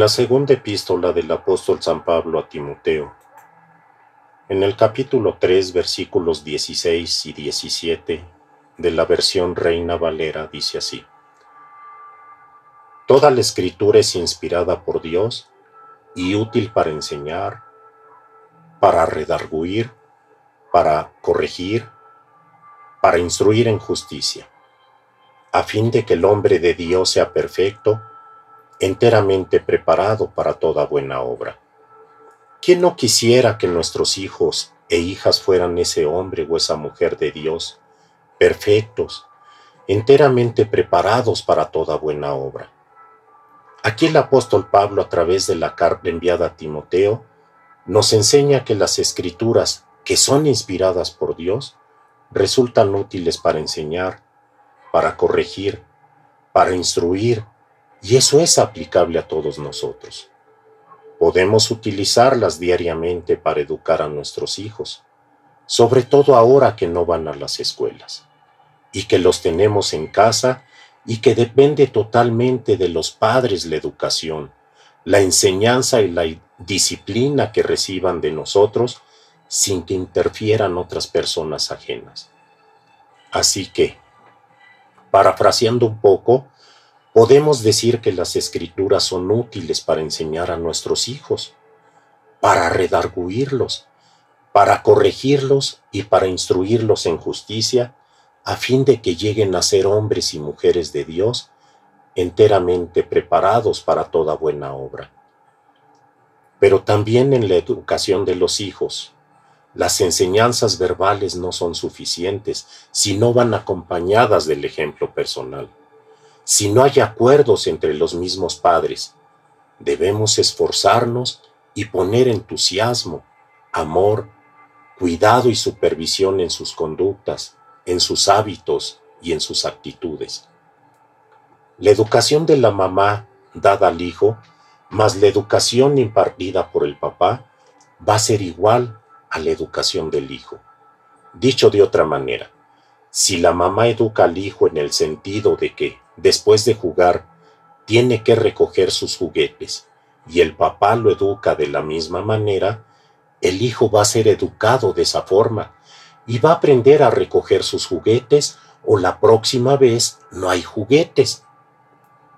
La segunda epístola del apóstol San Pablo a Timoteo, en el capítulo 3, versículos 16 y 17 de la versión Reina Valera, dice así. Toda la escritura es inspirada por Dios y útil para enseñar, para redarguir, para corregir, para instruir en justicia, a fin de que el hombre de Dios sea perfecto, enteramente preparado para toda buena obra. ¿Quién no quisiera que nuestros hijos e hijas fueran ese hombre o esa mujer de Dios, perfectos, enteramente preparados para toda buena obra? Aquí el apóstol Pablo, a través de la carta enviada a Timoteo, nos enseña que las escrituras, que son inspiradas por Dios, resultan útiles para enseñar, para corregir, para instruir, y eso es aplicable a todos nosotros. Podemos utilizarlas diariamente para educar a nuestros hijos, sobre todo ahora que no van a las escuelas, y que los tenemos en casa y que depende totalmente de los padres la educación, la enseñanza y la disciplina que reciban de nosotros sin que interfieran otras personas ajenas. Así que, parafraseando un poco, podemos decir que las escrituras son útiles para enseñar a nuestros hijos, para redarguirlos, para corregirlos y para instruirlos en justicia, a fin de que lleguen a ser hombres y mujeres de Dios enteramente preparados para toda buena obra. Pero también en la educación de los hijos, las enseñanzas verbales no son suficientes si no van acompañadas del ejemplo personal. Si no hay acuerdos entre los mismos padres, debemos esforzarnos y poner entusiasmo, amor, cuidado y supervisión en sus conductas, en sus hábitos y en sus actitudes. La educación de la mamá dada al hijo, más la educación impartida por el papá, va a ser igual a la educación del hijo. Dicho de otra manera, si la mamá educa al hijo en el sentido de que, después de jugar, tiene que recoger sus juguetes, y el papá lo educa de la misma manera, el hijo va a ser educado de esa forma y va a aprender a recoger sus juguetes o la próxima vez no hay juguetes.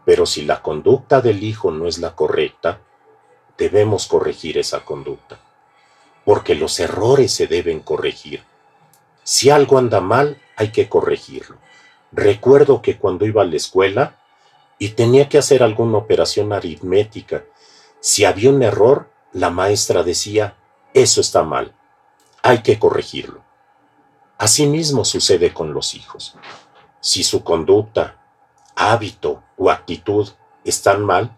Pero si la conducta del hijo no es la correcta, debemos corregir esa conducta porque los errores se deben corregir. Si algo anda mal, hay que corregirlo. Recuerdo que cuando iba a la escuela y tenía que hacer alguna operación aritmética, si había un error, la maestra decía, eso está mal, hay que corregirlo. Asimismo sucede con los hijos. Si su conducta, hábito o actitud están mal,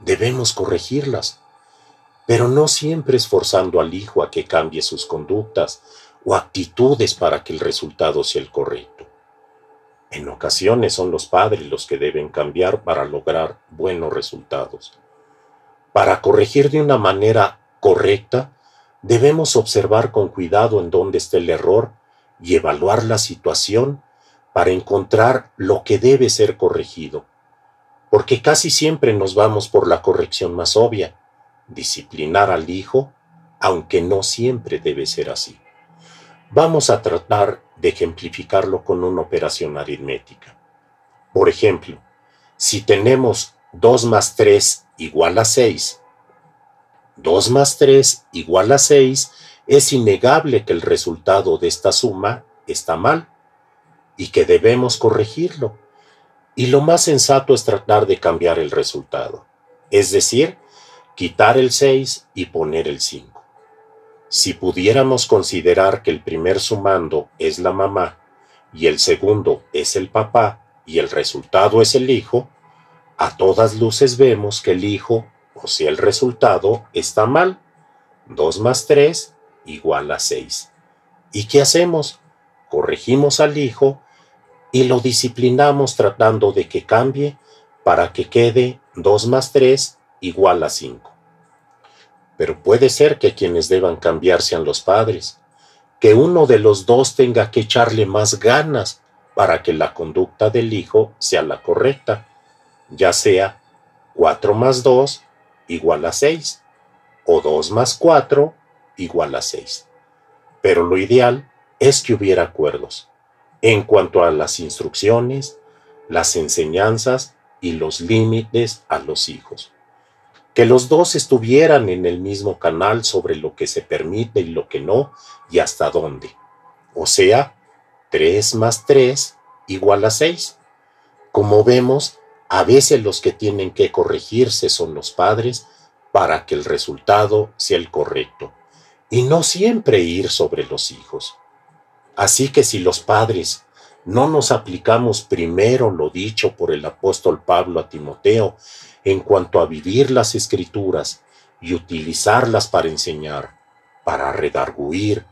debemos corregirlas pero no siempre esforzando al hijo a que cambie sus conductas o actitudes para que el resultado sea el correcto. En ocasiones son los padres los que deben cambiar para lograr buenos resultados. Para corregir de una manera correcta, debemos observar con cuidado en dónde está el error y evaluar la situación para encontrar lo que debe ser corregido, porque casi siempre nos vamos por la corrección más obvia, disciplinar al hijo, aunque no siempre debe ser así. Vamos a tratar de ejemplificarlo con una operación aritmética. Por ejemplo, si tenemos 2 más 3 igual a 6, 2 más 3 igual a 6, es innegable que el resultado de esta suma está mal y que debemos corregirlo. Y lo más sensato es tratar de cambiar el resultado, es decir, quitar el 6 y poner el 5. Si pudiéramos considerar que el primer sumando es la mamá y el segundo es el papá y el resultado es el hijo, a todas luces vemos que el hijo, o sea el resultado, está mal. 2 más 3 igual a 6. ¿Y qué hacemos? Corregimos al hijo y lo disciplinamos tratando de que cambie para que quede 2 más 3 igual a 5. Pero puede ser que quienes deban cambiar sean los padres, que uno de los dos tenga que echarle más ganas para que la conducta del hijo sea la correcta, ya sea 4 más 2 igual a 6 o 2 más 4 igual a 6. Pero lo ideal es que hubiera acuerdos en cuanto a las instrucciones, las enseñanzas y los límites a los hijos. Que los dos estuvieran en el mismo canal sobre lo que se permite y lo que no y hasta dónde. O sea, 3 más 3 igual a 6. Como vemos, a veces los que tienen que corregirse son los padres para que el resultado sea el correcto y no siempre ir sobre los hijos. Así que si los padres no nos aplicamos primero lo dicho por el apóstol Pablo a Timoteo en cuanto a vivir las escrituras y utilizarlas para enseñar, para redarguir,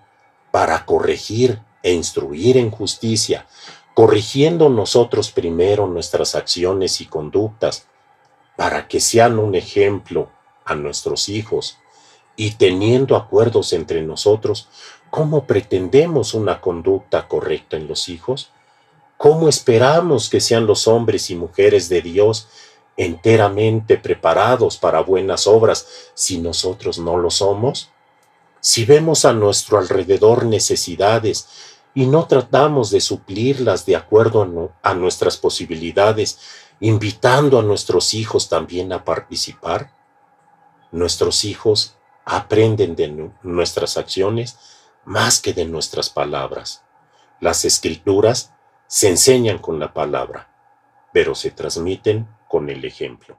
para corregir e instruir en justicia, corrigiendo nosotros primero nuestras acciones y conductas, para que sean un ejemplo a nuestros hijos, y teniendo acuerdos entre nosotros, ¿cómo pretendemos una conducta correcta en los hijos? ¿Cómo esperamos que sean los hombres y mujeres de Dios enteramente preparados para buenas obras si nosotros no lo somos? Si vemos a nuestro alrededor necesidades y no tratamos de suplirlas de acuerdo a, nuestras posibilidades, invitando a nuestros hijos también a participar, nuestros hijos aprenden de nuestras acciones más que de nuestras palabras. Las escrituras se enseñan con la palabra, pero se transmiten con el ejemplo.